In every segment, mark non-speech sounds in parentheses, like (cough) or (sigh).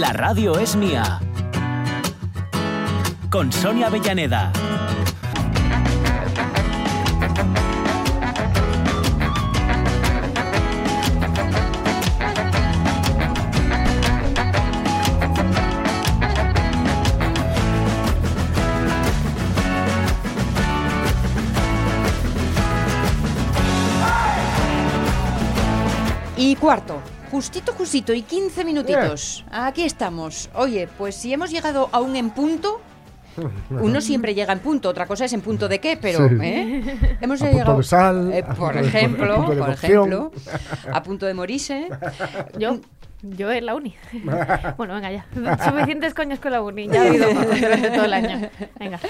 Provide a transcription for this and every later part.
La radio es mía. Con Sonia Avellaneda. Y cuarto, justito, justito, y 15 minutitos. Aquí estamos. Oye, pues si hemos llegado a un en punto, uno siempre llega en punto, otra cosa es en punto de qué, pero Sí. ¿eh? hemos A punto llegado de sal, eh, a por ejemplo, a punto de por ejemplo, a punto de morirse. Yo, yo en la uni. (laughs) bueno, venga ya. Suficientes coños con la uni. Ya ha habido más durante todo el año. Venga.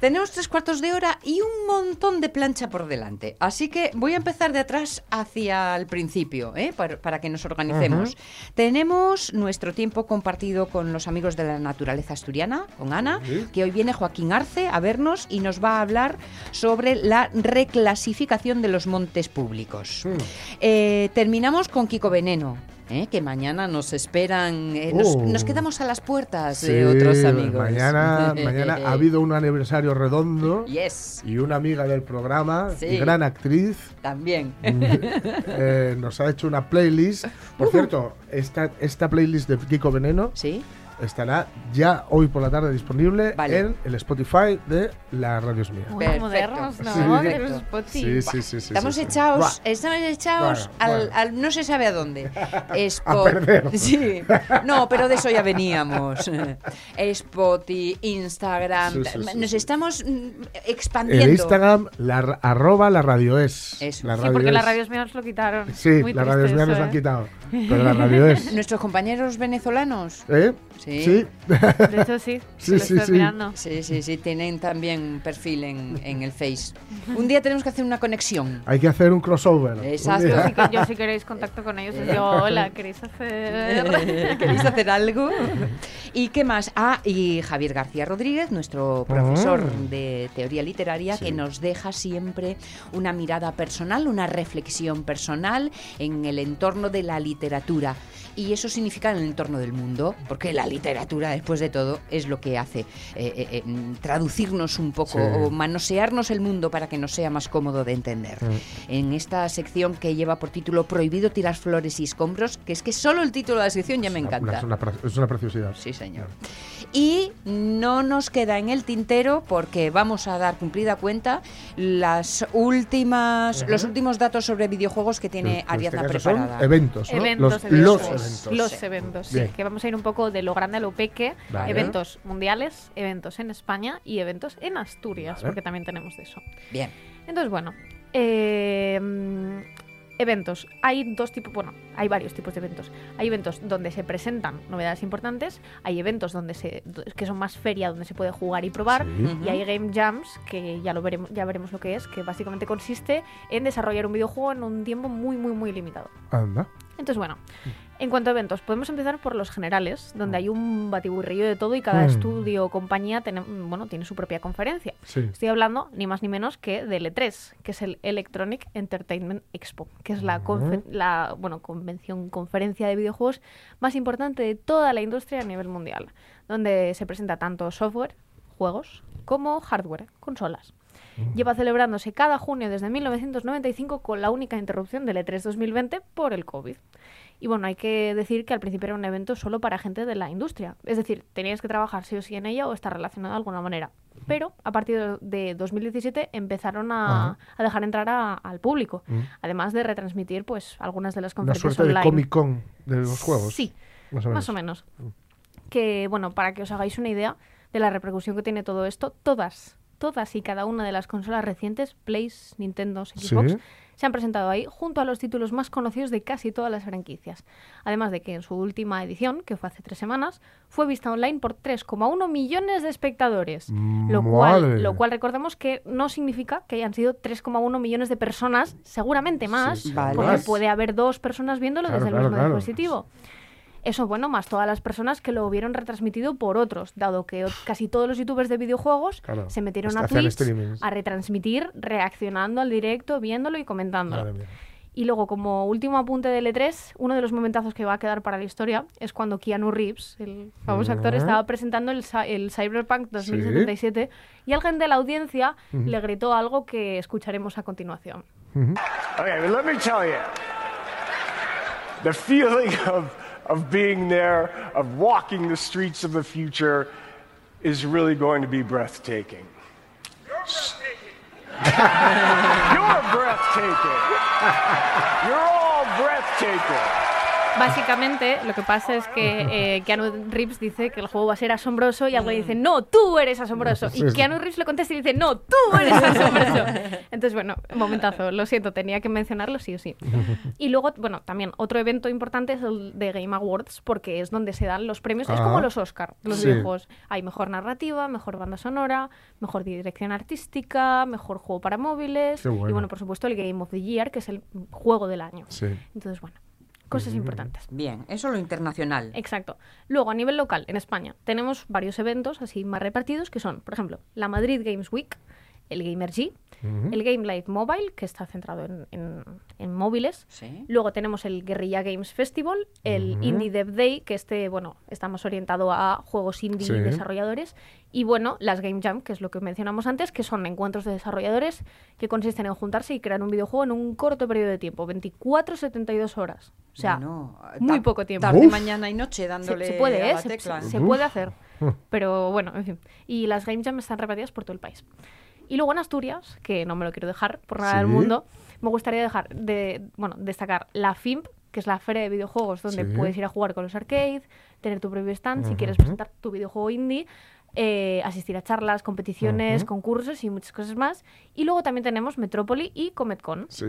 Tenemos tres cuartos de hora y un montón de plancha por delante. Así que voy a empezar de atrás hacia el principio, ¿eh? para, para que nos organicemos. Tenemos nuestro tiempo compartido con los amigos de la naturaleza asturiana, con Ana, que hoy viene Joaquín Arce a vernos y nos va a hablar sobre la reclasificación de los montes públicos. Eh, terminamos con Kiko Veneno. ¿Eh? Que mañana nos esperan, eh, nos, Oh. nos quedamos a las puertas Sí, de otros amigos. Mañana, (laughs) mañana ha habido un aniversario redondo Yes, y una amiga del programa Sí. y gran actriz también. (laughs) eh, nos ha hecho una playlist. Por cierto, esta, esta playlist de Kiko Veneno ¿Sí? Estará ya hoy por la tarde disponible Vale. en el Spotify de La Radio es Mía. Muy modernos, ¿no? Sí. De los Spotify. Sí, sí, sí, sí. Estamos sí, sí. echados, estamos echados Bueno, al, bueno. al no se sabe a dónde. (laughs) A perder. (laughs) Sí. No, pero de eso ya veníamos. (laughs) Spotify, Instagram. Sí, sí, sí, Nos sí. estamos mm, expandiendo. El Instagram, la, arroba la radio es. Eso. La Sí, porque la es. radio es mía nos lo quitaron. Sí, Muy la radio mía nos la han ¿eh? quitado. Pero la radio es. Nuestros compañeros venezolanos. ¿Eh? Sí. Sí. De hecho, sí. (laughs) Sí, lo sí, estoy sí. mirando. Sí, sí, sí, tienen también un perfil en, en el Face. (laughs) Un día tenemos que hacer una conexión. Hay que hacer un crossover. un Exacto. Así que yo, si (laughs) queréis contacto con ellos, os digo, hola, ¿queréis hacer...? ¿Queréis hacer algo? ¿Y qué más? Ah, y Javier García Rodríguez, nuestro profesor Ah. de teoría literaria, Sí. que nos deja siempre una mirada personal, una reflexión personal en el entorno de la literatura. Y eso significa en el entorno del mundo, porque la literatura, después de todo, es lo que hace eh, eh, eh, mm, traducirnos un poco Sí. o manosearnos el mundo para que nos sea más cómodo de entender. Mm. En esta sección que lleva por título Prohibido tirar flores y escombros, que es que solo el título de la sección ya me encanta. Es una, pre- es una preciosidad. Sí, señor. Y no nos queda en el tintero porque vamos a dar cumplida cuenta las últimas, los últimos datos sobre videojuegos que tiene Ariadna este son preparada. eventos, ¿no? Eventos, los, eventos. los eventos. Los Sí. eventos, sí. Que vamos a ir un poco de lo grande a lo peque. Vale. Eventos mundiales, eventos en España y eventos en Asturias, Vale. porque también tenemos de eso. Bien. Entonces, bueno, eh, eventos. Hay dos tipos, bueno, hay varios tipos de eventos. Hay eventos donde se presentan novedades importantes, hay eventos donde se, que son más feria, donde se puede jugar y probar, Sí. y hay game jams, que ya lo veremos, ya veremos lo que es, que básicamente consiste en desarrollar un videojuego en un tiempo muy, muy, muy limitado. Anda. Entonces, bueno, en cuanto a eventos, podemos empezar por los generales, donde hay un batiburrillo de todo y cada Mm. estudio o compañía tiene, bueno, tiene su propia conferencia. Sí. Estoy hablando ni más ni menos que del E3, que es el Electronic Entertainment Expo, que es la, confe- la bueno, convención, conferencia de videojuegos más importante de toda la industria a nivel mundial, donde se presenta tanto software, juegos, como hardware, consolas. Lleva celebrándose cada junio desde 1995 con la única interrupción del E3 2020 por el COVID. Y bueno, hay que decir que al principio era un evento solo para gente de la industria. Es decir, tenías que trabajar sí o sí en ella o estar relacionado de alguna manera. Pero a partir de 2017 empezaron a, dejar entrar a- al público. Mm. Además de retransmitir pues algunas de las Una conferencias suerte de online. Comic Con de los juegos. Sí, Más o menos. más o menos. Que, bueno, para que os hagáis una idea de la repercusión que tiene todo esto, todas, todas y cada una de las consolas recientes, Play, Nintendo, Xbox, Sí. se han presentado ahí junto a los títulos más conocidos de casi todas las franquicias. Además de que en su última edición, que fue hace tres semanas, fue vista online por 3,1 millones de espectadores. Lo cual, lo cual recordemos que no significa que hayan sido 3,1 millones de personas, seguramente más, sí, porque puede haber dos personas viéndolo Claro, desde el claro, mismo claro. dispositivo. Eso, bueno, más todas las personas que lo hubieron retransmitido por otros, dado que casi todos los youtubers de videojuegos Claro, se metieron a Twitch a retransmitir, reaccionando al directo, viéndolo y comentándolo. Y luego, como último apunte del E3, uno de los momentazos que va a quedar para la historia es cuando Keanu Reeves, el famoso actor, estaba presentando el, el Cyberpunk 2077 y alguien de la audiencia le gritó algo que escucharemos a continuación. Okay, but let me tell you, the feeling of, of being there, of walking the streets of the future, is really going to be breathtaking. You're breathtaking. You're breathtaking. You're all breathtaking. Básicamente, lo que pasa es que eh, Keanu Reeves dice que el juego va a ser asombroso y alguien dice, no, tú eres asombroso. Y. Keanu Reeves le contesta y dice, no, tú eres asombroso. Entonces, bueno, momentazo, lo siento, tenía que mencionarlo sí o sí. Y luego, bueno, también otro evento importante es el de Game Awards, porque es donde se dan los premios, es Ah. como los Oscar, los Sí. videojuegos. Hay mejor narrativa, mejor banda sonora, mejor dirección artística, mejor juego para móviles bueno. y, bueno, por supuesto, el Game of the Year, que es el juego del año. Sí. Entonces, bueno, cosas importantes. Bien, eso lo internacional. Exacto. Luego, a nivel local, en España, tenemos varios eventos así más repartidos que son, por ejemplo, la Madrid Games Week, el Gamer G, el Game Live Mobile, que está centrado en, en- en móviles. Sí. Luego tenemos el Guerrilla Games Festival, el Indie Dev Day, que este, bueno, está más orientado a juegos indie Sí. y desarrolladores. Y bueno, las Game Jam, que es lo que mencionamos antes, que son encuentros de desarrolladores que consisten en juntarse y crear un videojuego en un corto periodo de tiempo, 24-72 horas. O sea, Bueno, muy poco tiempo. Tarde, Uf. mañana y noche Se, dándole se puede, a ¿eh? la Se, tecla. se puede hacer. Pero bueno, en fin. Y las Game Jam están repartidas por todo el país. Y luego en Asturias, que no me lo quiero dejar por nada del mundo, me gustaría dejar de, bueno, destacar la FIMP, que es la feria de videojuegos donde Sí. puedes ir a jugar con los arcades, tener tu propio stand si quieres presentar tu videojuego indie, eh, asistir a charlas, competiciones, concursos y muchas cosas más. Y luego también tenemos Metrópoli y CometCon. Sí.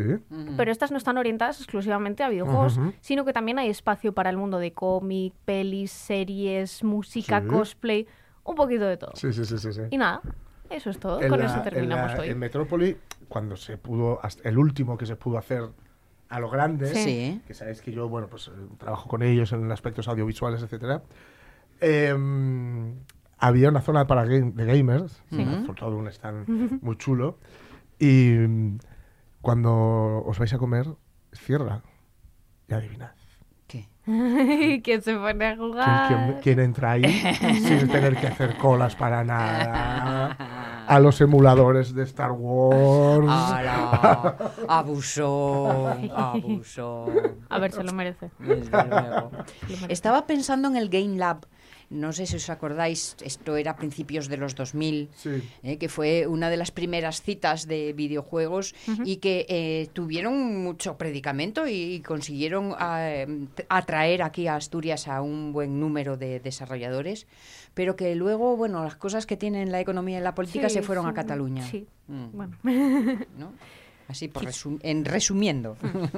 Pero estas no están orientadas exclusivamente a videojuegos, sino que también hay espacio para el mundo de cómic, pelis, series, música, Sí. cosplay, un poquito de todo. Sí, sí, sí, sí. sí. Y nada, eso es todo. En Con la- eso en terminamos la- hoy. En Metrópoli, cuando se pudo, hasta el último que se pudo hacer a lo grande, Sí. Sí. que sabéis que yo, bueno, pues eh, trabajo con ellos en aspectos audiovisuales, etcétera. em, había una zona para game- de gamers, sobre todo un stand (laughs) muy chulo, y mm, cuando os vais a comer, cierra. Y adivinad. (laughs) ¿Quién se pone a ¿Quién, jugar? quién- quién entra ahí (laughs) sin tener que hacer colas para nada? A los emuladores de Star Wars. ¡Hala! Abusó, abusó. A ver, se lo merece. Desde luego. Se lo merece. Estaba pensando en el Game Lab. No sé si os acordáis, esto era a principios de los 2000, Sí. eh, que fue una de las primeras citas de videojuegos y que eh, tuvieron mucho predicamento y, y consiguieron eh, t- atraer aquí a Asturias a un buen número de desarrolladores, pero que luego, bueno, las cosas que tienen la economía y la política Sí, se fueron a Cataluña. Sí, Mm, bueno. ¿no? (laughs) Así, por en resumiendo.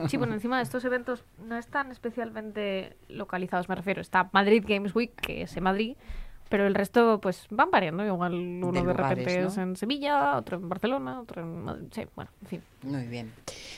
Sí, bueno, encima estos eventos no están especialmente localizados, me refiero. Está Madrid Games Week, que es en Madrid, pero el resto pues van variando. Igual uno de, lugares, repente ¿no? es en Sevilla, otro en Barcelona, otro en Madrid. Sí, bueno, en fin. Muy bien.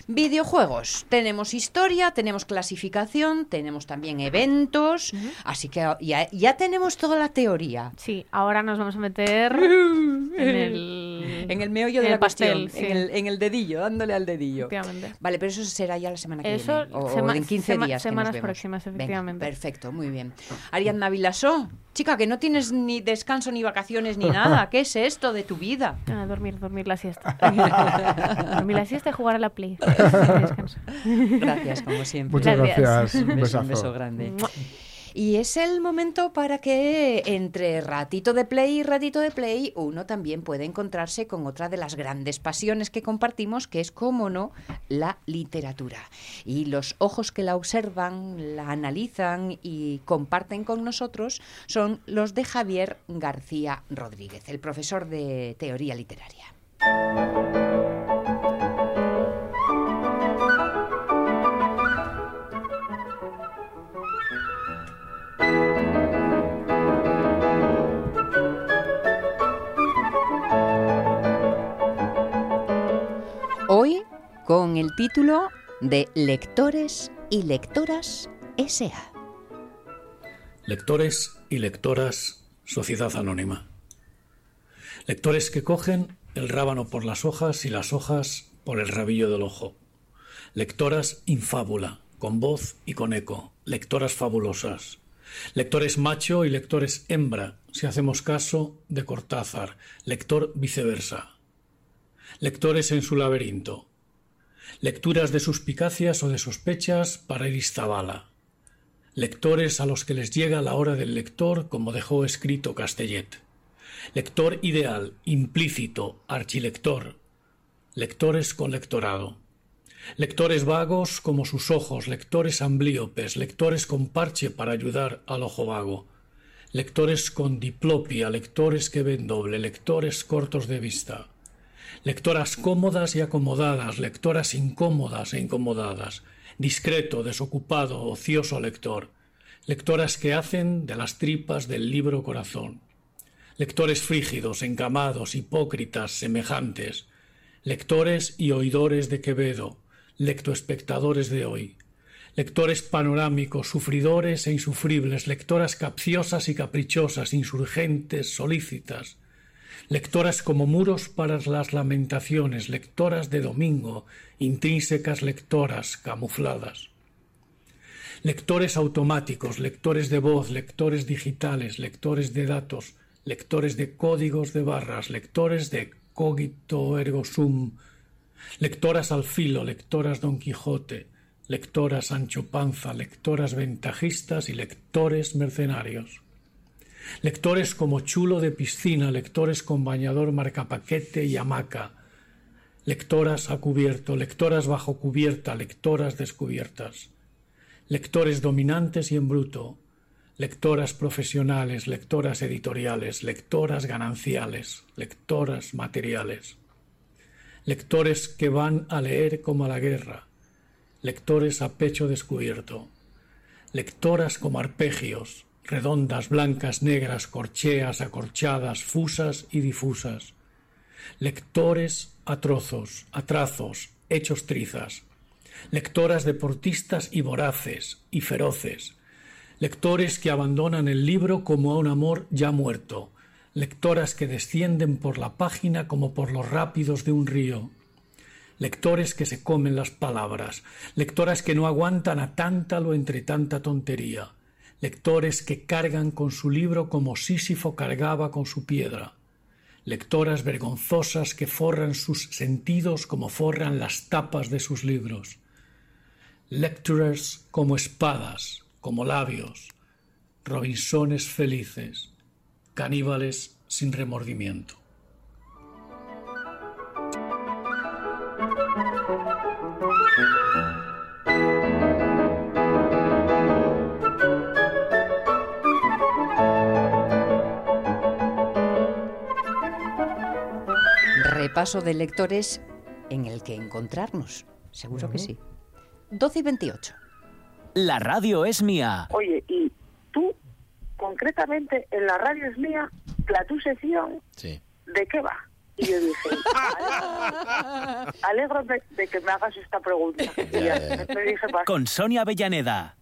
Videojuegos. Tenemos historia, tenemos clasificación, tenemos también eventos. Así que ya, ya tenemos toda la teoría. Sí, ahora nos vamos a meter en el... (laughs) En el meollo de en la el pastel, cuestión, sí. en, el, en el dedillo, dándole al dedillo. Efectivamente. Vale, pero eso será ya la semana que Eso, viene. O, o sema- en 15 sema- días. semanas próximas, Venga, efectivamente. perfecto, muy bien. Ariadna Vilasó, chica, que no tienes ni descanso, ni vacaciones, ni nada. (laughs) ¿Qué es esto de tu vida? Ah, dormir, dormir la siesta. (laughs) dormir la siesta y jugar a la Play. (laughs) Gracias, como siempre. Muchas Gracias. Un beso, un besazo. beso grande. Y es el momento para que entre ratito de play y ratito de play uno también puede encontrarse con otra de las grandes pasiones que compartimos, que es, como no, la literatura. Y los ojos que la observan, la analizan y comparten con nosotros son los de Javier García Rodríguez, el profesor de teoría literaria. Título de Lectores y Lectoras S.A. Lectores y lectoras, Sociedad Anónima. Lectores que cogen el rábano por las hojas y las hojas por el rabillo del ojo. Lectoras infábula, con voz y con eco. Lectoras fabulosas. Lectores macho y lectores hembra, si hacemos caso de Cortázar. Lector viceversa. Lectores en su laberinto. Lecturas de suspicacias o de sospechas para Iristabala. Lectores a los que les llega la hora del lector, como dejó escrito Castellet. Lector ideal, implícito, archilector. Lectores con lectorado. Lectores vagos como sus ojos, lectores amblíopes, lectores con parche para ayudar al ojo vago. Lectores con diplopia, lectores que ven doble, lectores cortos de vista. Lectoras cómodas y acomodadas, lectoras incómodas e incomodadas. Discreto, desocupado, ocioso lector. Lectoras que hacen de las tripas del libro corazón lectores frígidos, encamados, hipócritas, semejantes, lectores y oidores de Quevedo, lectoespectadores de hoy, lectores panorámicos, sufridores e insufribles, lectoras capciosas y caprichosas, insurgentes, solícitas, lectoras como muros para las lamentaciones, lectoras de domingo, intrínsecas lectoras, camufladas. Lectores automáticos, lectores de voz, lectores digitales, lectores de datos, lectores de códigos de barras, lectores de cogito ergo sum, lectoras al filo, lectoras Don Quijote, lectoras Sancho Panza, lectoras ventajistas y lectores mercenarios. Lectores como chulo de piscina, lectores con bañador marcapaquete y hamaca, lectoras a cubierto, lectoras bajo cubierta, lectoras descubiertas, lectores dominantes y en bruto, lectoras profesionales, lectoras editoriales, lectoras gananciales, lectoras materiales, lectores que van a leer como a la guerra, lectores a pecho descubierto, lectoras como arpegios, redondas, blancas, negras, corcheas, acorchadas, fusas y difusas, lectores a trozos, a trazos, hechos trizas, lectoras deportistas y voraces y feroces, lectores que abandonan el libro como a un amor ya muerto, lectoras que descienden por la página como por los rápidos de un río, lectores que se comen las palabras, lectoras que no aguantan a tántalo entre tanta tontería, lectores que cargan con su libro como Sísifo cargaba con su piedra, lectoras vergonzosas que forran sus sentidos como forran las tapas de sus libros, lecturers como espadas, como labios, robinsones felices, caníbales sin remordimiento. Repaso de lectores en el que encontrarnos. Seguro que sí. 12 y 28. La radio es mía. Oye, y tú, concretamente, en la radio es mía, la tu sección, Sí. ¿de qué va? Y yo dije, alegro de, de que me hagas esta pregunta. Y ya, Ya, ya, ya. me dije. Con Sonia Avellaneda.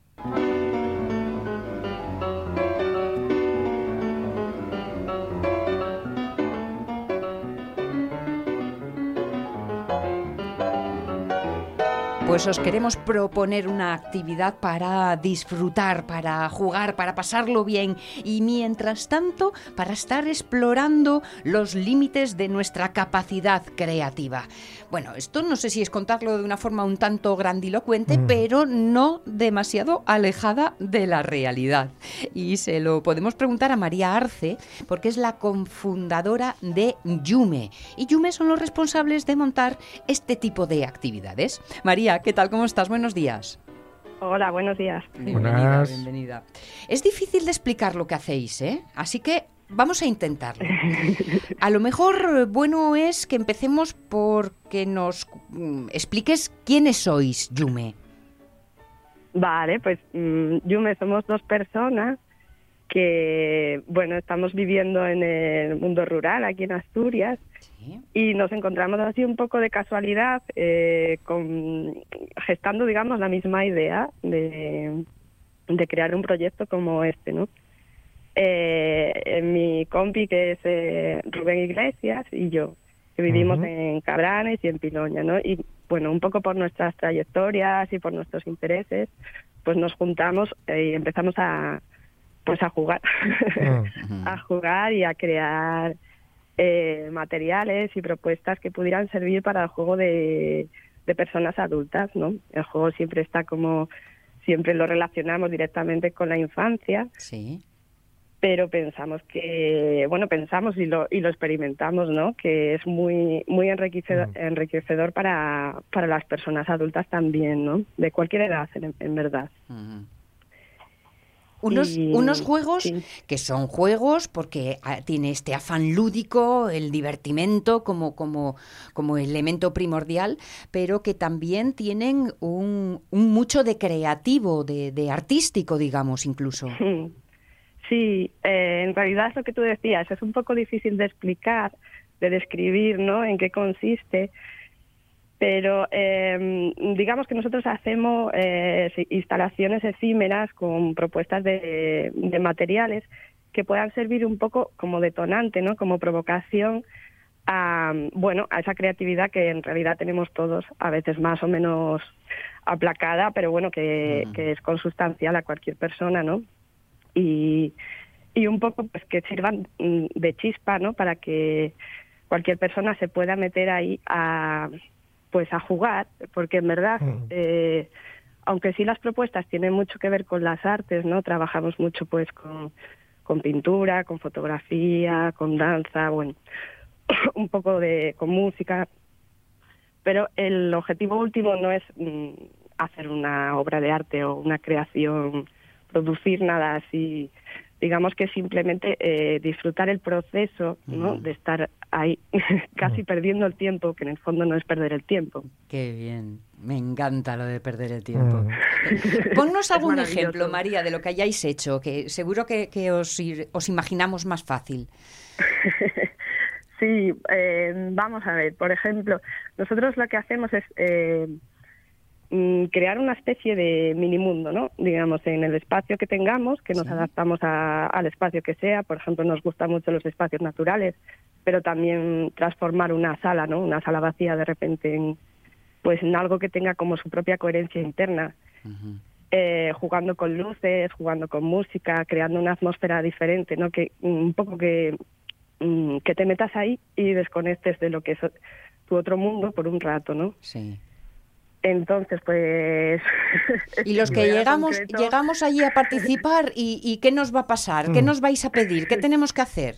Pues os queremos proponer una actividad para disfrutar, para jugar, para pasarlo bien y mientras tanto para estar explorando los límites de nuestra capacidad creativa. Bueno, esto no sé si es contarlo de una forma un tanto grandilocuente, pero no demasiado alejada de la realidad. Y se lo podemos preguntar a María Arce, porque es la cofundadora de Yume. Y Yume son los responsables de montar este tipo de actividades. María, ¿qué tal? ¿Cómo estás? Buenos días. Hola, buenos días. Bienvenida, Buenas. bienvenida. Es difícil de explicar lo que hacéis, ¿eh? Así que vamos a intentarlo. (laughs) A lo mejor eh, bueno es que empecemos por que nos mm, expliques quiénes sois, Yume. Vale, pues mm, Yume somos dos personas que, bueno, estamos viviendo en el mundo rural aquí en Asturias Sí. y nos encontramos así un poco de casualidad eh, con, gestando, digamos, la misma idea de, de crear un proyecto como este, ¿no? Eh, mi compi, que es eh, Rubén Iglesias, y yo, que vivimos en Cabranes y en Piloña, ¿no? Y bueno, un poco por nuestras trayectorias y por nuestros intereses, pues nos juntamos eh, y empezamos a pues a jugar, Mm. (laughs) a jugar y a crear eh, materiales y propuestas que pudieran servir para el juego de, de personas adultas, ¿no? El juego siempre está como siempre lo relacionamos directamente con la infancia, Sí. pero pensamos que bueno pensamos y lo y lo experimentamos no que es muy muy enriquecedor, enriquecedor para para las personas adultas también no de cualquier edad en, en verdad. Unos, Y- unos juegos sí. que son juegos porque ah, tiene este afán lúdico, el divertimento como, como, como elemento primordial, pero que también tienen un, un mucho de creativo, de, de artístico, digamos, incluso. sí eh, en realidad es lo que tú decías es un poco difícil de explicar de describir no en qué consiste pero eh, digamos que nosotros hacemos eh, instalaciones efímeras con propuestas de, de materiales que puedan servir un poco como detonante, ¿no? Como provocación a bueno a esa creatividad que en realidad tenemos todos, a veces más o menos aplacada, pero bueno que, Ujú. que es consustancial a cualquier persona, ¿no? Y, y un poco pues que sirvan mm, de chispa, ¿no? Para que cualquier persona se pueda meter ahí a pues a jugar, porque en verdad eh, aunque sí las propuestas tienen mucho que ver con las artes, ¿no? Trabajamos mucho pues con, con pintura, con fotografía, con danza, bueno, (coughs) un poco de con música, pero el objetivo último no es mm, hacer una obra de arte o una creación, producir nada así. Digamos que simplemente eh, disfrutar el proceso, ¿no? De estar ahí (laughs) casi perdiendo el tiempo, que en el fondo no es perder el tiempo. Qué bien, me encanta lo de perder el tiempo. (laughs) Ponnos algún ejemplo, María, de lo que hayáis hecho, que seguro que, que os, ir- os imaginamos más fácil. (laughs) Sí, eh, vamos a ver, por ejemplo, nosotros lo que hacemos es eh, crear una especie de mini mundo, ¿no? Digamos, en el espacio que tengamos, que nos Sí. adaptamos a- al espacio que sea. Por ejemplo, nos gustan mucho los espacios naturales, pero también transformar una sala, ¿no? Una sala vacía de repente en, pues, en algo que tenga como su propia coherencia interna. Eh, jugando con luces, jugando con música, creando una atmósfera diferente, ¿no? Que mm, un poco que mm, que te metas ahí y desconectes de lo que es tu otro mundo por un rato, ¿no? Sí. Entonces, pues... (laughs) Y los que llegamos, concreto, llegamos allí a participar, y, y qué nos va a pasar? ¿Qué Mm. nos vais a pedir? ¿Qué tenemos que hacer?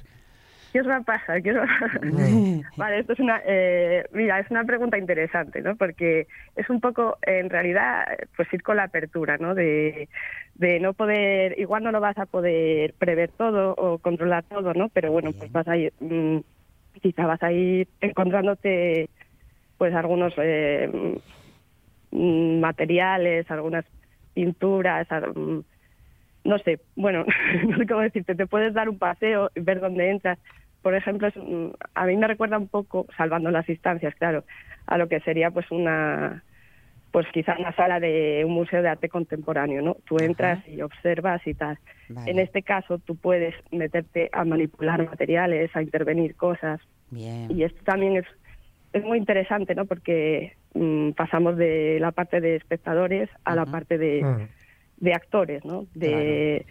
¿Qué os va a pasar? ¿Qué os va a pasar? (laughs) Vale, esto es una, eh, mira, es una pregunta interesante, ¿no? Porque es un poco, en realidad, pues ir con la apertura, ¿no? De, de no poder, igual no lo vas a poder prever todo o controlar todo, ¿no? Pero bueno, pues vas a ir, mm, quizá vas a ir encontrándote, pues algunos eh, mm, materiales, algunas pinturas, mm, no sé, bueno, (laughs) no sé cómo decirte, te puedes dar un paseo y ver dónde entras. Por ejemplo, es, mm, a mí me recuerda un poco, salvando las distancias, claro, a lo que sería pues una, pues quizá una sala de un museo de arte contemporáneo, ¿no? Tú entras y observas y tal. Vale. En este caso, tú puedes meterte a manipular materiales, a intervenir cosas, Bien. y esto también es, es muy interesante, ¿no? Porque mm, pasamos de la parte de espectadores a la parte de, Mm. de actores, ¿no? De,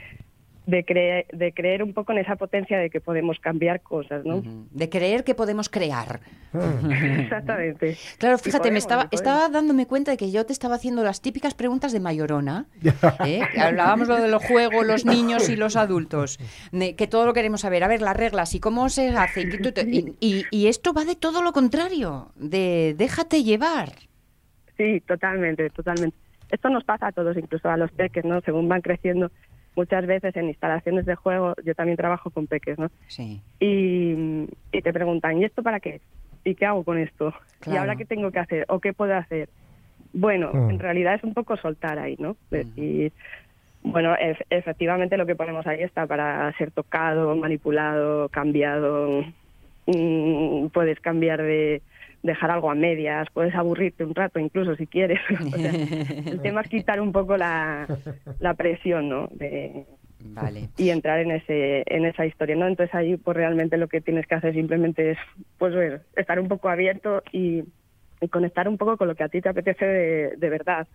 de, cre- de creer un poco en esa potencia de que podemos cambiar cosas, ¿no? De creer que podemos crear. (laughs) Exactamente. Claro, fíjate, me estaba, estaba dándome cuenta de que yo te estaba haciendo las típicas preguntas de Mayorona. ¿eh? Hablábamos lo de los juegos, los niños y los adultos. de que todo lo queremos saber. A ver, las reglas y cómo se hace. Y- y esto va de todo lo contrario. De déjate llevar. Sí, totalmente, totalmente. Esto nos pasa a todos, incluso a los peques, ¿no? Según van creciendo, muchas veces en instalaciones de juego, yo también trabajo con peques, ¿no? Sí. Y, y te preguntan, ¿y esto para qué? ¿Y qué hago con esto? ¿Y ahora qué tengo que hacer? ¿O qué puedo hacer? Bueno, Mm. en realidad es un poco soltar ahí, ¿no? Decir, bueno, ef- efectivamente lo que ponemos ahí está para ser tocado, manipulado, cambiado. Mm, puedes cambiar de dejar algo a medias, puedes aburrirte un rato incluso si quieres. (laughs) O sea, (laughs) el tema es quitar un poco la, la presión, ¿no? De, Vale. y entrar en ese en esa historia no entonces ahí pues realmente lo que tienes que hacer simplemente es pues ver, estar un poco abierto y, y conectar un poco con lo que a ti te apetece de, de verdad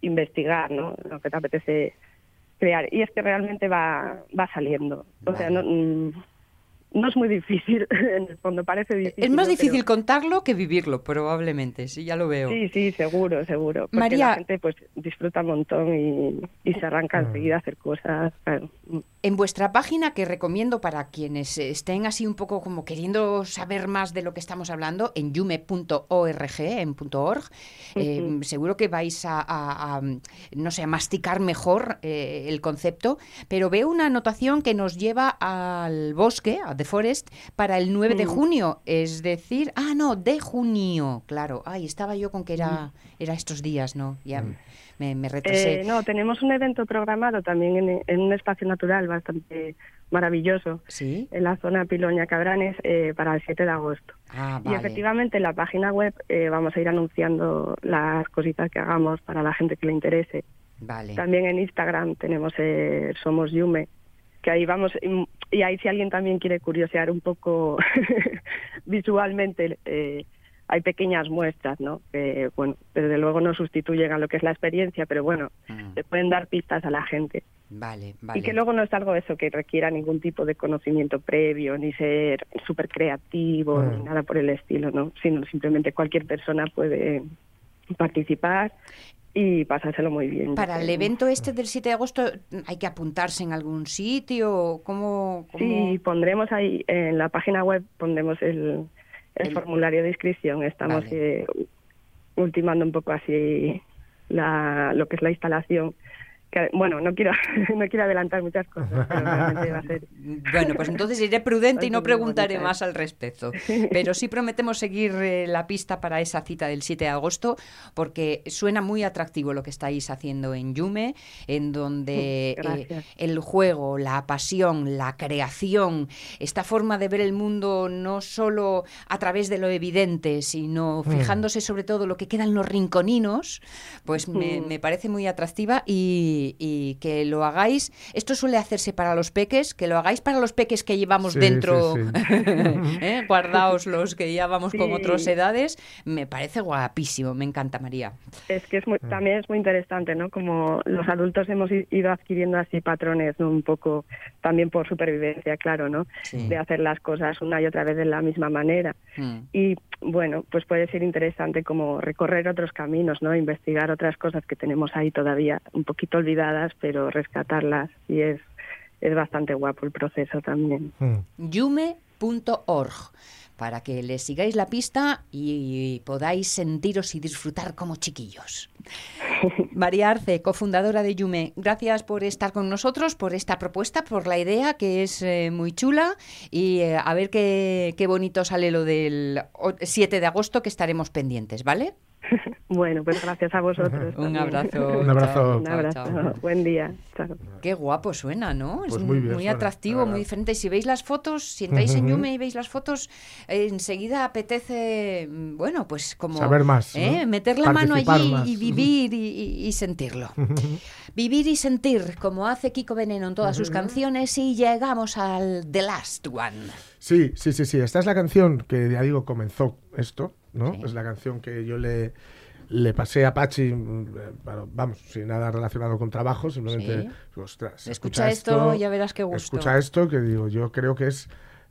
investigar no lo que te apetece crear y es que realmente va va saliendo o sea no mm, no es muy difícil (laughs) en el fondo parece difícil Es más ¿no? Pero- difícil contarlo que vivirlo, probablemente. Sí, ya lo veo. Sí, sí, seguro, seguro. Porque María- la gente pues disfruta un montón y, y se arranca enseguida a hacer cosas. claro. En vuestra página, que recomiendo para quienes estén así un poco como queriendo saber más de lo que estamos hablando, en yume.org, en .org, eh, seguro que vais a, a- a, no sé, a masticar mejor eh, el concepto, pero veo una anotación que nos lleva al bosque, a The Forest, para el 9 de Mm. junio, es decir, ah, no, de junio, claro, ay, estaba yo con que era, era estos días, ¿no? Ya me, me retrasé. Eh, no, tenemos un evento programado también en, en un espacio natural bastante maravilloso ¿Sí? en la zona Piloña Cabranes eh, para el 7 de agosto. Ah, Y efectivamente en la página web eh, vamos a ir anunciando las cositas que hagamos para la gente que le interese. Vale. También en Instagram tenemos eh, Somos Yume, que ahí vamos, y- ahí si alguien también quiere curiosear un poco (laughs) visualmente, eh, hay pequeñas muestras, ¿no? Que, bueno, desde luego no sustituyen a lo que es la experiencia, pero bueno, se pueden dar pistas a la gente. Vale, vale. Y que luego no es algo eso que requiera ningún tipo de conocimiento previo, ni ser súper creativo, ni nada por el estilo, ¿no? Sino simplemente cualquier persona puede participar y pasárselo muy bien. Para el evento este del 7 de agosto, ¿hay que apuntarse en algún sitio? ¿Cómo, cómo- Sí, pondremos ahí en la página web, pondremos el, el El- formulario de inscripción. Estamos Vale. eh, ultimando un poco así la, lo que es la instalación. Que, bueno, no quiero (laughs) no quiero adelantar muchas cosas, pero realmente va a ser (laughs) Bueno, pues entonces iré prudente (laughs) y no preguntaré más al respecto. Pero sí prometemos seguir eh, la pista para esa cita del 7 de agosto, porque suena muy atractivo lo que estáis haciendo en Yume, en donde eh, el juego, la pasión, la creación, esta forma de ver el mundo no solo a través de lo evidente, sino Mm. fijándose sobre todo lo que quedan los rinconinos, pues me, me parece muy atractiva y, y que lo hagáis. Esto suele hacerse para los peques, que lo hagáis para los peques que llevamos Sí, dentro, sí, (laughs) ¿eh? guardaos los que ya vamos con otras edades. Me parece guapísimo, me encanta María. Es que es muy, también es muy interesante, ¿no? Como los adultos hemos ido adquiriendo así patrones, ¿no? Un poco también por supervivencia, claro, ¿no? Sí. De hacer las cosas una y otra vez de la misma manera. Mm. Y bueno, pues puede ser interesante como recorrer otros caminos, ¿no? Investigar otras cosas que tenemos ahí todavía un poquito olvidadas, pero rescatarlas y es es bastante guapo el proceso también. yume.org para que le sigáis la pista y podáis sentiros y disfrutar como chiquillos. (laughs) María Arce, cofundadora de Yume, gracias por estar con nosotros, por esta propuesta, por la idea que es eh, muy chula y eh, a ver qué, qué bonito sale lo del o- 7 de agosto que estaremos pendientes, ¿vale? Bueno, pues gracias a vosotros. Un abrazo. Un abrazo. Chao, Un abrazo. chao. Buen día. Chao. Qué guapo suena, ¿no? Pues es muy bien suena, atractivo, muy diferente. Si veis las fotos, si entráis en. Yume y veis las fotos, eh, enseguida apetece, bueno, pues como... Saber más, ¿eh? ¿no? Meter la mano allí más. y vivir y, y- y sentirlo. (laughs) vivir y sentir, como hace Kiko Veneno en todas sus canciones, y llegamos al The Last One. Sí, sí, sí, sí. Esta es la canción que, ya digo, comenzó esto. ¿No? Sí. Es la canción que yo le, le pasé a Pachi, mm, bueno, vamos, sin nada relacionado con trabajo, simplemente, Sí. ostras, Escucha esto, ya verás qué gusto. Escucha esto, que digo, yo creo que es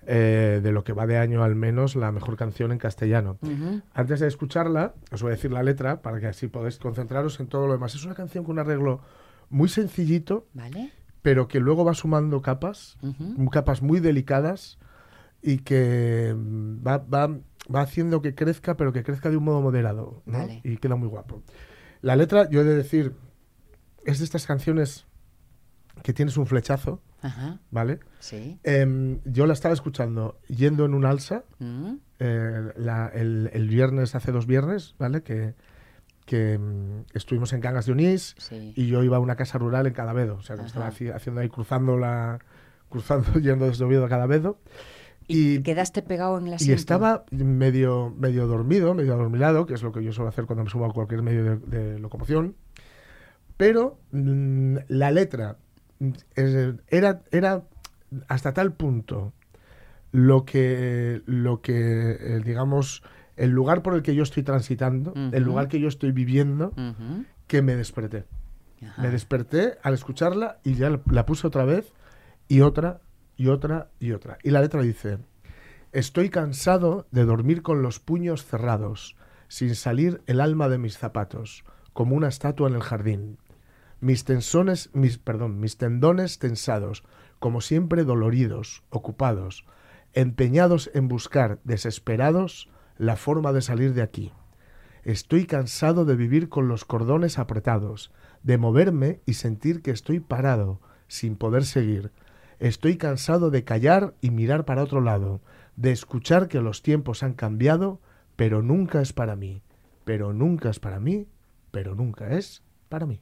eh, de lo que va de año al menos la mejor canción en castellano. Antes de escucharla, os voy a decir la letra para que así podáis concentraros en todo lo demás. Es una canción con un arreglo muy sencillito, ¿Vale? pero que luego va sumando capas, capas muy delicadas y que mm, va, va, va haciendo que crezca, pero que crezca de un modo moderado. ¿no? Vale. Y queda muy guapo. La letra, yo he de decir, es de estas canciones que tienes un flechazo, Ajá. ¿vale? Sí. Em, yo la estaba escuchando yendo en un alsa Mm. eh, la- el, el viernes, hace dos viernes, ¿vale? Que, que mm, estuvimos en Cangas de Onís Sí. y yo iba a una casa rural en Cadavedo. O sea, que Ajá. estaba haci- haciendo ahí, cruzando la... Cruzando, (laughs) yendo desde Oviedo a Cadavedo. Y, Quedaste pegado en la y estaba medio, medio dormido, medio adormilado, que es lo que yo suelo hacer cuando me subo a cualquier medio de, de locomoción. Pero mm, la letra mm, era, era hasta tal punto lo que, lo que eh, digamos, el lugar por el que yo estoy transitando, el lugar que yo estoy viviendo, que me desperté. Ajá. Me desperté al escucharla y ya la puse otra vez y otra y otra y otra. Y la letra dice, estoy cansado de dormir con los puños cerrados, sin salir el alma de mis zapatos, como una estatua en el jardín. Mis tensones, mis, perdón, mis tendones tensados, como siempre doloridos, ocupados, empeñados en buscar, desesperados, la forma de salir de aquí. Estoy cansado de vivir con los cordones apretados, de moverme y sentir que estoy parado, sin poder seguir. Estoy cansado de callar y mirar para otro lado, de escuchar que los tiempos han cambiado, pero nunca es para mí, pero nunca es para mí, pero nunca es para mí.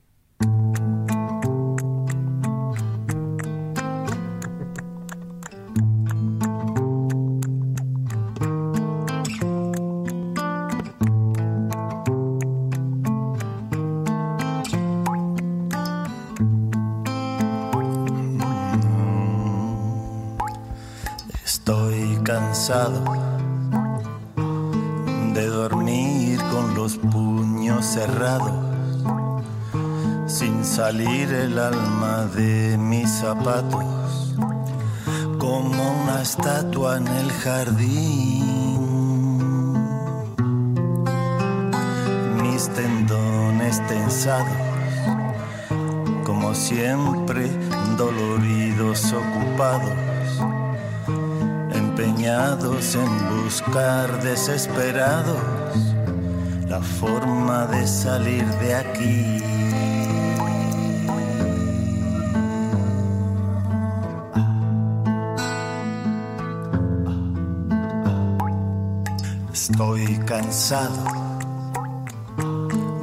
De dormir con los puños cerrados, sin salir el alma de mis zapatos, como una estatua en el jardín. Mis tendones tensados, como siempre doloridos, ocupados empeñados en buscar desesperados la forma de salir de aquí. Estoy cansado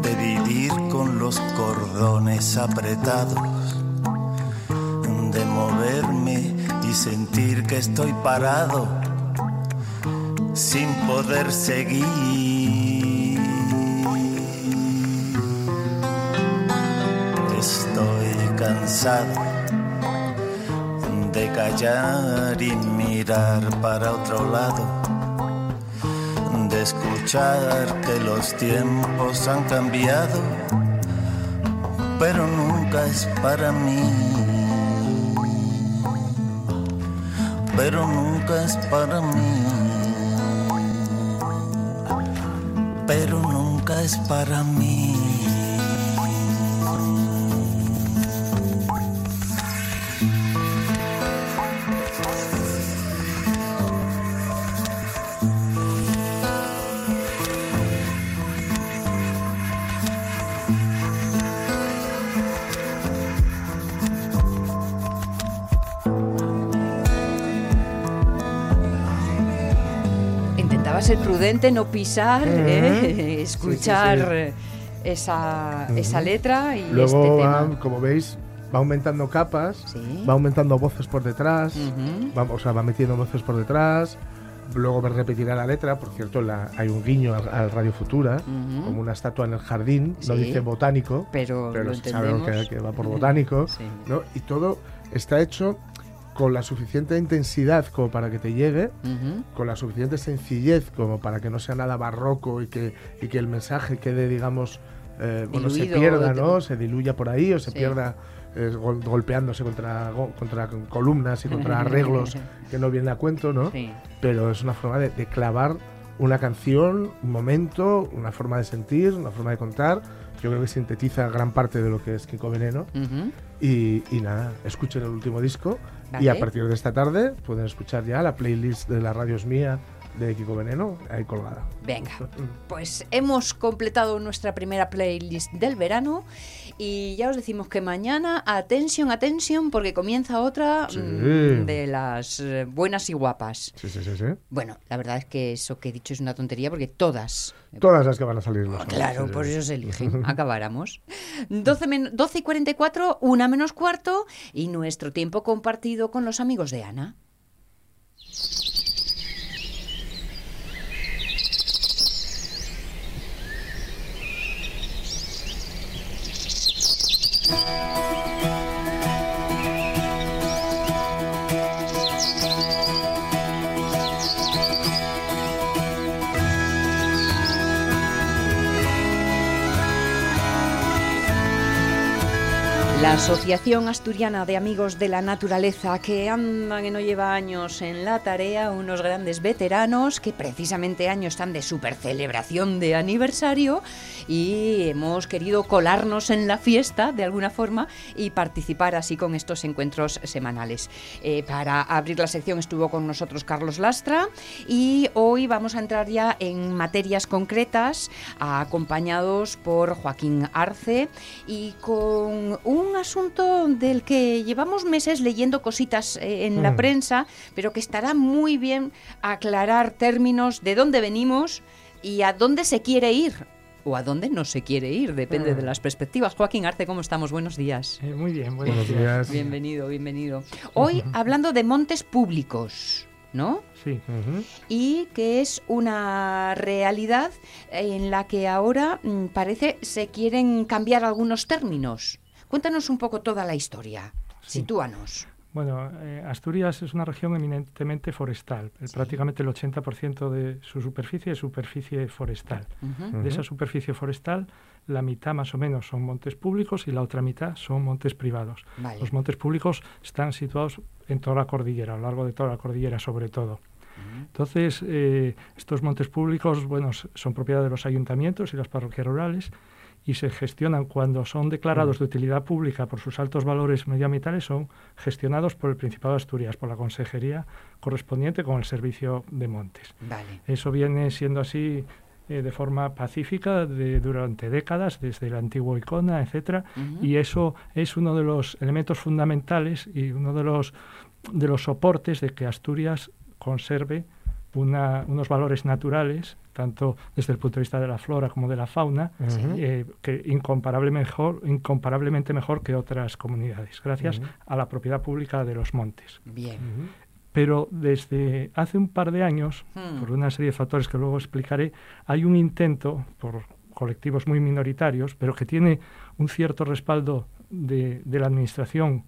de vivir con los cordones apretados de moverme sentir que estoy parado sin poder seguir. Estoy cansado de callar y mirar para otro lado, de escuchar que los tiempos han cambiado, pero nunca es para mí. Pero nunca es para mí. Pero nunca es para mí. Ser prudente, no pisar. ¿eh? escuchar Sí, sí, sí. eh, Esa, esa letra y Luego, este va, tema. como veis, va aumentando capas, Sí. va aumentando voces por detrás, Ujú. va, o sea, va metiendo voces por detrás. Luego me repetirá la letra, por cierto, la- hay un guiño al, al Radio Futura, como una estatua en el jardín, no dice botánico, Pero, lo pero sabemos entendemos. que, que va por botánico, Sí. ¿no? Y todo está hecho con la suficiente intensidad como para que te llegue, Ujú. con la suficiente sencillez como para que no sea nada barroco y que, y que el mensaje quede, digamos, eh, bueno, se pierda, ¿no? Se diluya por ahí o se Sí. pierda eh, gol- golpeándose contra, go- contra columnas y contra (laughs) arreglos que no vienen a cuento, ¿no? Sí. Pero es una forma de, de clavar una canción, un momento, una forma de sentir, una forma de contar. Yo creo que sintetiza gran parte de lo que es Kiko Veneno. Ujú. Y, y nada, escuchen el último disco y a partir de esta tarde pueden escuchar ya la playlist de la radio es mía de Kiko Veneno ahí colgada. Venga, pues hemos completado nuestra primera playlist del verano y ya os decimos que mañana, atención, atención, porque comienza otra Sí. mm, de las eh, buenas y guapas. Sí, sí, sí, sí. Bueno, la verdad es que eso que he dicho es una tontería porque todas Todas las que van a salir. las Claro, sí, por eso se eligen. (laughs) Acabáramos. 12, men- 12 y 44, una menos cuarto y nuestro tiempo compartido con los amigos de Ana. Asociación Asturiana de Amigos de la Naturaleza, que andan y no lleva años en la tarea, unos grandes veteranos que precisamente años están de super celebración de aniversario y hemos querido colarnos en la fiesta de alguna forma y participar así con estos encuentros semanales. Eh, para abrir la sección estuvo con nosotros Carlos Lastra y hoy vamos a entrar ya en materias concretas acompañados por Joaquín Arce y con un asunto del que llevamos meses leyendo cositas eh, en la Mm. prensa, pero que estará muy bien aclarar términos de dónde venimos y a dónde se quiere ir. O a dónde no se quiere ir, depende de las perspectivas. Joaquín Arce, ¿cómo estamos? Buenos días. Eh, muy bien, buenos, Buenos días. días. Bienvenido, bienvenido. Hoy hablando de montes públicos, ¿no? Sí, y que es una realidad en la que ahora mm, parece se quieren cambiar algunos términos. Cuéntanos un poco toda la historia. Sí. Sitúanos. Bueno, eh, Asturias es una región eminentemente forestal. Eh, Prácticamente el 80% de su superficie es superficie forestal. De esa superficie forestal, la mitad más o menos son montes públicos y la otra mitad son montes privados. Vale. Los montes públicos están situados en toda la cordillera, a lo largo de toda la cordillera sobre todo. Entonces, eh, estos montes públicos, bueno, son propiedad de los ayuntamientos y las parroquias rurales y se gestionan cuando son declarados de utilidad pública por sus altos valores medioambientales, son gestionados por el Principado de Asturias, por la consejería correspondiente con el Servicio de Montes. Vale. Eso viene siendo así eh, de forma pacífica de- durante décadas, desde el antiguo Icona, etcétera, y eso es uno de los elementos fundamentales y uno de los de los soportes de que Asturias conserve una- unos valores naturales, tanto desde el punto de vista de la flora como de la fauna, eh, que incomparable mejor, incomparablemente mejor que otras comunidades, gracias a la propiedad pública de los montes. Bien. Pero desde hace un par de años, Hmm. por una serie de factores que luego explicaré, hay un intento por colectivos muy minoritarios, pero que tiene un cierto respaldo de, de la Administración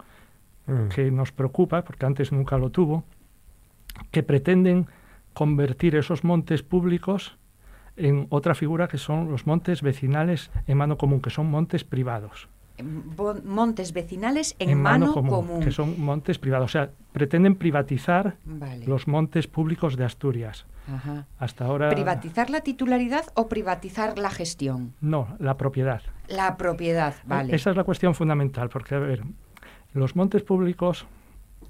Mm. que nos preocupa, porque antes nunca lo tuvo, que pretenden convertir esos montes públicos en otra figura que son los montes vecinales en mano común, que son montes privados. Montes vecinales en, mano, común. que son montes privados. O sea, pretenden privatizar Vale. los montes públicos de Asturias. Ajá. Hasta ahora ¿Privatizar la titularidad o privatizar la gestión? no, la propiedad. La propiedad, vale. Esa es la cuestión fundamental, porque a ver, los montes públicos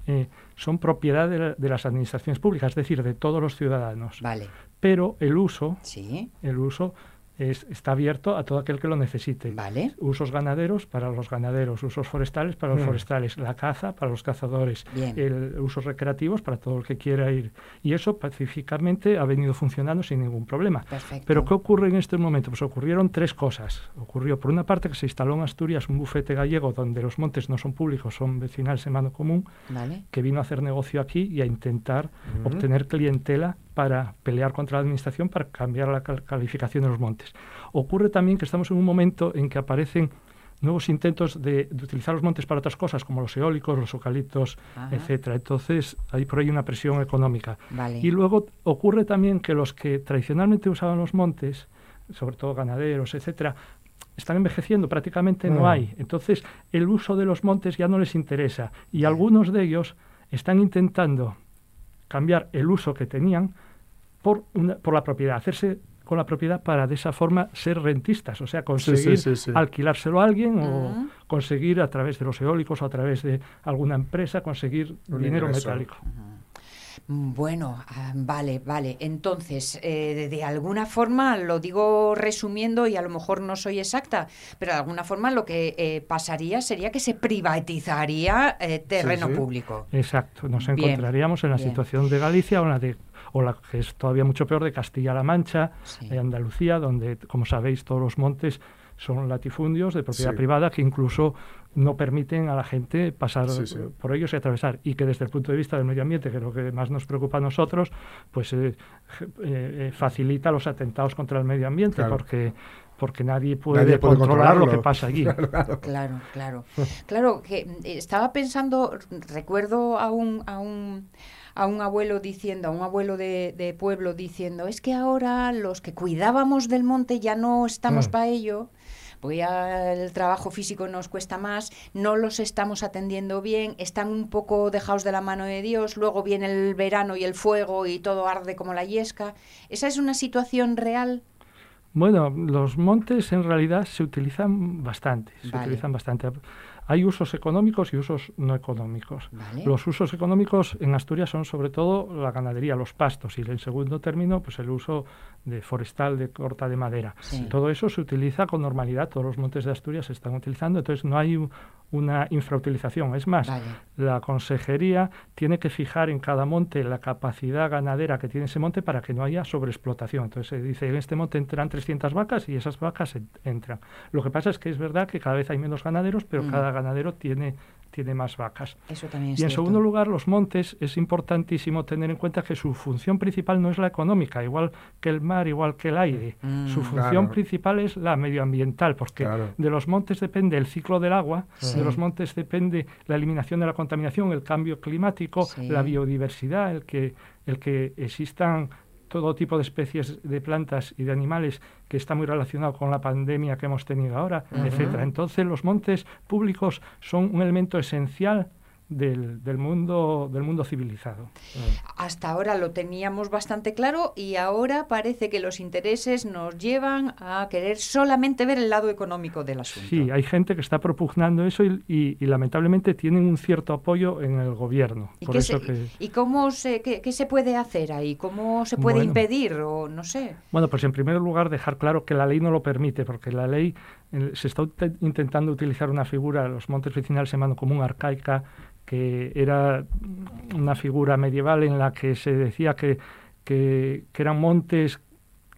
eh, son propiedad de, la- de las administraciones públicas, es decir, de todos los ciudadanos. Vale. Pero el uso, Sí. el uso es- está abierto a todo aquel que lo necesite. Vale. Usos ganaderos para los ganaderos, usos forestales para los Mm. forestales, la caza para los cazadores, el, usos recreativos para todo el que quiera ir. Y eso pacíficamente ha venido funcionando sin ningún problema. Perfecto. Pero ¿qué ocurre en este momento? Pues ocurrieron tres cosas. Ocurrió, por una parte, que se instaló en Asturias un bufete gallego donde los montes no son públicos, son vecinales en mano común, Vale. que vino a hacer negocio aquí y a intentar Ujú. obtener clientela para pelear contra la administración para cambiar la cal- calificación de los montes. Ocurre también que estamos en un momento en que aparecen nuevos intentos de, de utilizar los montes para otras cosas, como los eólicos, los eucaliptos, Ajá. etcétera. Entonces, hay por ahí una presión económica. Vale. Y luego ocurre también que los que tradicionalmente usaban los montes, sobre todo ganaderos, etcétera, están envejeciendo, prácticamente no hay. Entonces, el uso de los montes ya no les interesa. Y algunos de ellos están intentando cambiar el uso que tenían por, una- por la propiedad, hacerse con la propiedad para de esa forma ser rentistas, o sea, conseguir sí, sí. alquilárselo a alguien o Ujú. conseguir a través de los eólicos o a través de alguna empresa conseguir Un dinero ingreso. metálico. Mm, Bueno, ah, vale, vale. Entonces, eh, de, de alguna forma, lo digo resumiendo y a lo mejor no soy exacta, pero de alguna forma lo que eh, pasaría sería que se privatizaría eh, terreno sí. público. Exacto, nos Bien, encontraríamos en la bien. situación de Galicia o la de o la que es todavía mucho peor de Castilla-La Mancha, Sí. de Andalucía, donde, como sabéis, todos los montes son latifundios de propiedad Sí. privada que incluso no permiten a la gente pasar Sí, sí. por ellos y atravesar. Y que desde el punto de vista del medio ambiente, que es lo que más nos preocupa a nosotros, pues eh, eh, eh, facilita los atentados contra el medio ambiente, Claro. porque porque nadie puede, Nadie puede controlar lo que pasa allí. (laughs) Claro, claro. Claro, que mm, estaba pensando, recuerdo a un, a un, a un abuelo diciendo, a un abuelo de, de pueblo diciendo, es que ahora los que cuidábamos del monte ya no estamos Mm. para ello. Porque ya el trabajo físico nos cuesta más, no los estamos atendiendo bien, están un poco dejados de la mano de Dios, luego viene el verano y el fuego y todo arde como la yesca. ¿Esa es una situación real? Bueno, los montes en realidad se utilizan bastante, se Vale. utilizan bastante. Hay usos económicos y usos no económicos. Vale. Los usos económicos en Asturias son sobre todo la ganadería, los pastos y en segundo término pues el uso de forestal de corta de madera. Sí. Todo eso se utiliza con normalidad, todos los montes de Asturias se están utilizando, entonces no hay u- una infrautilización. Es más, la consejería tiene que fijar en cada monte la capacidad ganadera que tiene ese monte para que no haya sobreexplotación. Entonces se dice, en este monte entran 300 vacas y esas vacas en- entran. Lo que pasa es que es verdad que cada vez hay menos ganaderos, pero Mm. cada ganadero tiene, tiene más vacas. Eso también es Y en cierto. segundo lugar, los montes es importantísimo tener en cuenta que su función principal no es la económica, igual que el mar, igual que el aire. Mm. Su función Claro. principal es la medioambiental, porque Claro. de los montes depende el ciclo del agua, Sí. de los montes depende la eliminación de la contaminación, el cambio climático, Sí. la biodiversidad, el que, el que existan todo tipo de especies de plantas y de animales que está muy relacionado con la pandemia que hemos tenido ahora, etcétera. Entonces los montes públicos son un elemento esencial del, del mundo del mundo civilizado. Hasta ahora lo teníamos bastante claro y ahora parece que los intereses nos llevan a querer solamente ver el lado económico del asunto. Sí, hay gente que está propugnando eso y, y- y lamentablemente tienen un cierto apoyo en el gobierno. ¿Y, Por qué eso se, que ¿Y cómo se, qué, qué se puede hacer ahí? ¿Cómo se puede Bueno. impedir? O no sé. Bueno, pues en primer lugar dejar claro que la ley no lo permite, porque la ley se está intentando utilizar una figura, los montes vecinales en mano común arcaica, que era una figura medieval en la que se decía que, que eran montes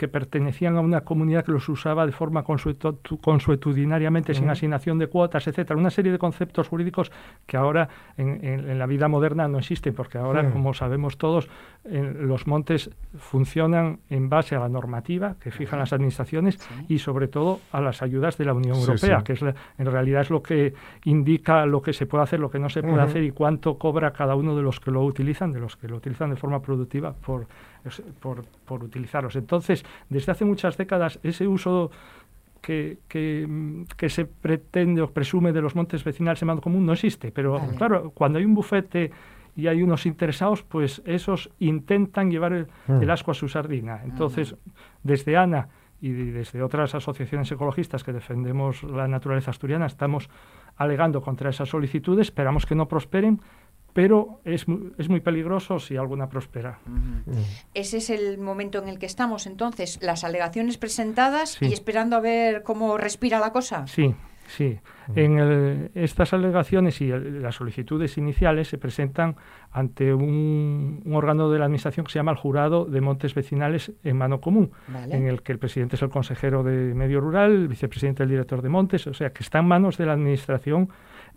que pertenecían a una comunidad que los usaba de forma consuetu- consuetudinariamente, sin asignación de cuotas, etcétera. Una serie de conceptos jurídicos que ahora en, en- en la vida moderna no existen, porque ahora, como sabemos todos, en- los montes funcionan en base a la normativa que fijan las administraciones y sobre todo a las ayudas de la Unión Sí, Europea, sí. que es la- en realidad es lo que indica lo que se puede hacer, lo que no se puede hacer y cuánto cobra cada uno de los que lo utilizan, de los que lo utilizan de forma productiva por, por, por utilizarlos. Entonces, desde hace muchas décadas, ese uso que, que, mm, que se pretende o presume de los montes vecinales en mando común no existe. Pero Vale. claro, cuando hay un bufete y hay unos interesados, pues esos intentan llevar el, Mm. el asco a su sardina. Entonces, desde ANA y desde otras asociaciones ecologistas que defendemos la naturaleza asturiana, estamos alegando contra esas solicitudes, esperamos que no prosperen, pero es, es muy peligroso si alguna prospera. Ese es el momento en el que estamos entonces. Las alegaciones presentadas Sí. y esperando a ver cómo respira la cosa. Sí, sí. En el- estas alegaciones y el- las solicitudes iniciales se presentan ante un, un órgano de la Administración que se llama el Jurado de Montes Vecinales en Mano Común, Vale. en el que el presidente es el consejero de Medio Rural, el vicepresidente el director de Montes, o sea que está en manos de la Administración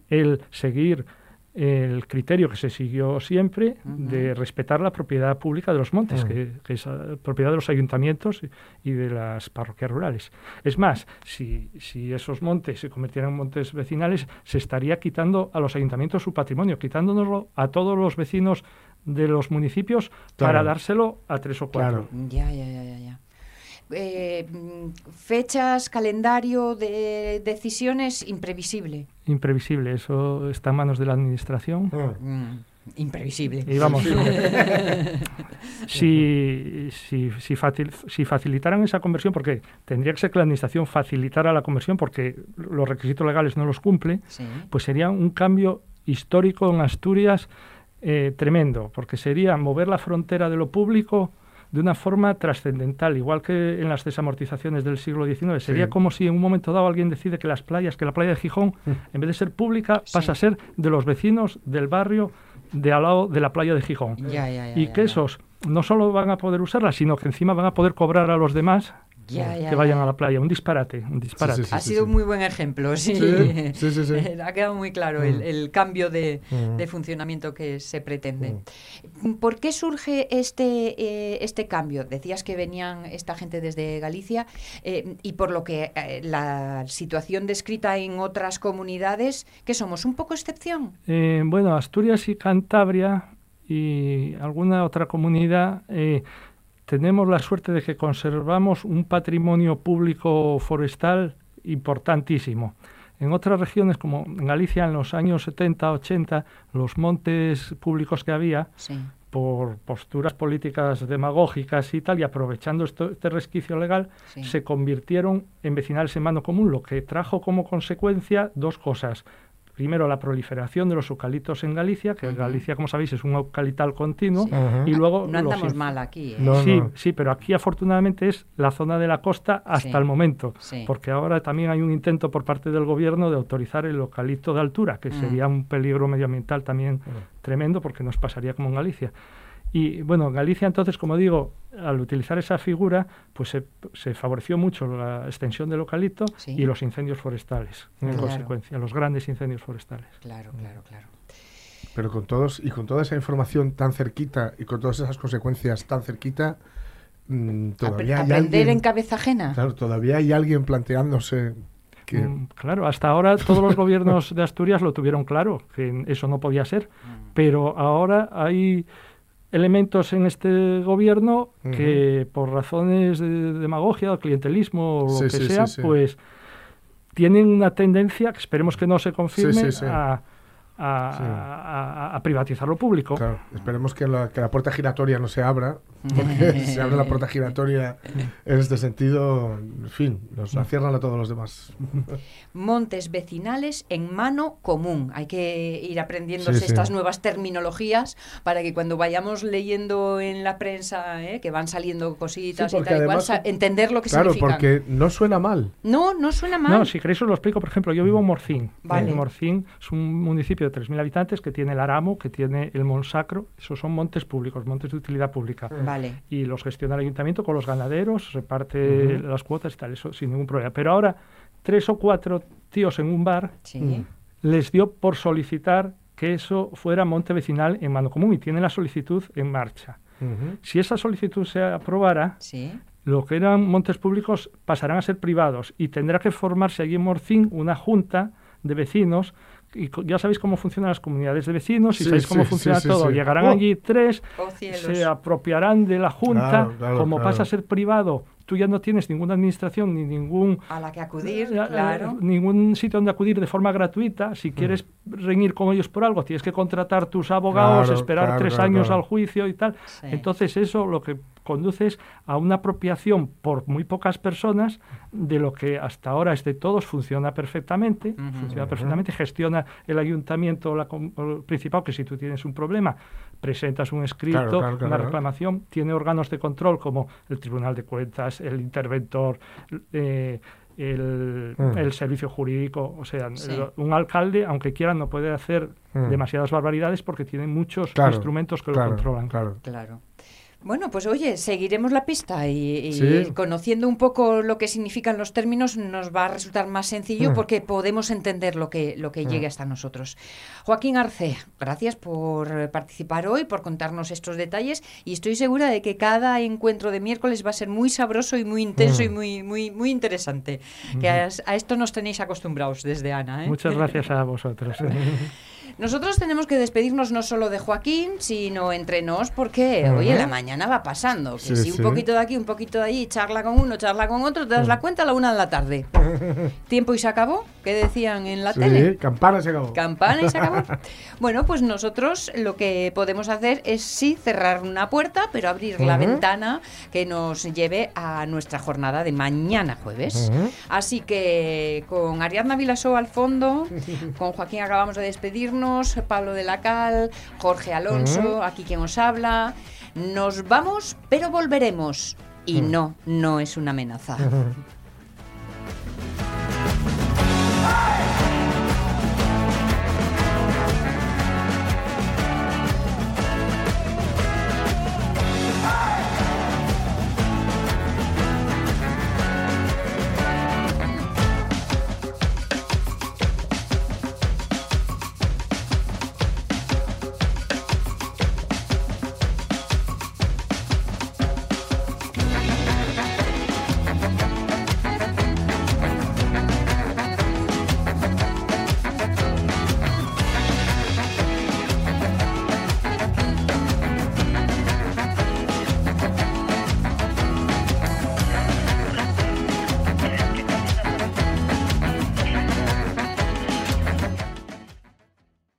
el seguir el criterio que se siguió siempre de respetar la propiedad pública de los montes, que, que es eh, propiedad de los ayuntamientos y de las parroquias rurales. Es más, si, si esos montes se convirtieran en montes vecinales, se estaría quitando a los ayuntamientos su patrimonio, quitándonoslo a todos los vecinos de los municipios para Claro. dárselo a tres o cuatro. Ya, ya, ya, ya. ya. Eh, fechas, calendario de decisiones, imprevisible. Imprevisible, eso está en manos de la administración. Mm, imprevisible. Y vamos, (laughs) si, si, si, facil- si facilitaran esa conversión, porque tendría que ser que la administración facilitara la conversión porque los requisitos legales no los cumple, Sí. pues sería un cambio histórico en Asturias eh, tremendo, porque sería mover la frontera de lo público de una forma trascendental, igual que en las desamortizaciones del siglo XIX. Sería Sí. como si en un momento dado alguien decide que las playas, que la playa de Gijón, en vez de ser pública, pasa a ser de los vecinos del barrio de al lado de la playa de Gijón. Ya, ya, ya, y que esos no solo van a poder usarla, sino que encima van a poder cobrar a los demás Ya, ya, que vayan ya. a la playa. Un disparate, un disparate. ha sido un muy buen ejemplo, sí. Sí, sí, sí, sí. (laughs) ha quedado muy claro el, Mm. el cambio de, Mm. de funcionamiento que se pretende. ¿Por qué surge este, eh, este cambio? Decías que venían esta gente desde Galicia eh, y por lo que eh, la situación descrita en otras comunidades, que somos un poco excepción. Eh, bueno, Asturias y Cantabria y alguna otra comunidad eh, tenemos la suerte de que conservamos un patrimonio público forestal importantísimo. En otras regiones, como en Galicia en los años 70, 80, los montes públicos que había, Sí. por posturas políticas demagógicas y tal, y aprovechando esto- este resquicio legal, Sí. se convirtieron en vecinales en mano común, lo que trajo como consecuencia dos cosas. Primero, la proliferación de los eucaliptos en Galicia, que Galicia, como sabéis, es un eucalital continuo, Sí. y luego No andamos mal aquí. ¿eh? No, sí, no. sí, pero aquí afortunadamente es la zona de la costa hasta Sí. el momento, Sí. porque ahora también hay un intento por parte del gobierno de autorizar el eucalipto de altura, que Mm. sería un peligro medioambiental también tremendo, porque nos pasaría como en Galicia. Y bueno, en Galicia entonces, como digo, al utilizar esa figura, pues se, se favoreció mucho la extensión del eucalipto Sí. y los incendios forestales, en Claro. consecuencia, los grandes incendios forestales. Claro, claro, claro. Pero con todos y con toda esa información tan cerquita y con todas esas consecuencias tan cerquita, mm, todavía hay Aprender alguien, en cabeza ajena. claro, todavía hay alguien planteándose que Mm, Claro, hasta ahora todos los gobiernos de Asturias lo tuvieron claro, que eso no podía ser, (laughs) pero ahora hay elementos en este gobierno que por razones de demagogia clientelismo o lo que sí, sea, sí, pues tienen una tendencia, que esperemos que no se confirme. A, a- Sí. a- a- a privatizar lo público. Claro, esperemos que la, que la puerta giratoria no se abra, (laughs) porque (laughs) se abre la puerta giratoria en este sentido, en fin, nos la cierran a todos los demás. Montes vecinales en mano común. Hay que ir aprendiéndose Sí, sí. estas nuevas terminologías para que cuando vayamos leyendo en la prensa ¿eh? que van saliendo cositas Sí, y tal, igual además- sa- entender lo que Claro, significan. porque no suena mal. No, no suena mal. No, si queréis os lo explico. Por ejemplo, yo vivo en Morcín. Vale. Eh, Morcín es un municipio de 3.000 habitantes que tiene el Aramo, que tiene el Monsacro. Esos son montes públicos, montes de utilidad pública. Vale. Y los gestiona el ayuntamiento con los ganaderos, reparte las cuotas y tal, eso sin ningún problema. Pero ahora, tres o cuatro tíos en un bar Sí. les dio por solicitar que eso fuera monte vecinal en mano común y tienen la solicitud en marcha. Si esa solicitud se aprobara, Sí. lo que eran montes públicos pasarán a ser privados y tendrá que formarse allí en Morcín una junta de vecinos. Y co- ya sabéis cómo funcionan las comunidades de vecinos y Sí, sabéis cómo sí, funciona sí, todo. sí. Llegarán Oh. allí tres, Oh, se apropiarán de la junta. Claro, claro, como claro. pasa a ser privado, tú ya no tienes ninguna administración ni ningún A la que acudir, eh, claro. ningún sitio donde acudir de forma gratuita. Si quieres reñir con ellos por algo, tienes que contratar tus abogados, Claro, esperar claro, tres claro, años claro. al juicio y tal. Sí. Entonces eso lo que conduce es a una apropiación por muy pocas personas de lo que hasta ahora es de todos, funciona perfectamente, funciona perfectamente, gestiona el ayuntamiento o la com- o el principal, que si tú tienes un problema, presentas un escrito, Claro, claro, claro. una reclamación, tiene órganos de control como el Tribunal de Cuentas, el interventor, eh, el, Mm. el servicio jurídico, o sea, Sí. el- un alcalde, aunque quiera, no puede hacer Mm. demasiadas barbaridades porque tiene muchos Claro, instrumentos que claro, lo controlan. Claro. Claro. Bueno, pues oye, seguiremos la pista y, y Sí. conociendo un poco lo que significan los términos nos va a resultar más sencillo Mm. porque podemos entender lo que, lo que Mm. llegue hasta nosotros. Joaquín Arce, gracias por participar hoy, por contarnos estos detalles y estoy segura de que cada encuentro de miércoles va a ser muy sabroso y muy intenso Mm. y muy, muy, muy interesante. Que a, a esto nos tenéis acostumbrados desde Ana. ¿eh? Muchas gracias a vosotros. (laughs) Nosotros tenemos que despedirnos no solo de Joaquín, sino entre nos, porque, Ujú. oye, la mañana va pasando. Que Sí, si un sí. poquito de aquí, un poquito de allí, charla con uno, charla con otro, te das la cuenta a la una de la tarde. (laughs) Tiempo y se acabó, que decían en la Sí, tele. campana se acabó. Campana y se acabó. (laughs) Bueno, pues nosotros lo que podemos hacer es sí cerrar una puerta, pero abrir la ventana que nos lleve a nuestra jornada de mañana jueves. Así que con Ariadna Vilasó al fondo, (laughs) con Joaquín acabamos de despedirnos, Pablo de la Cal, Jorge Alonso, aquí quien os habla. Nos vamos, pero volveremos. Y mm. no, no es una amenaza. (laughs)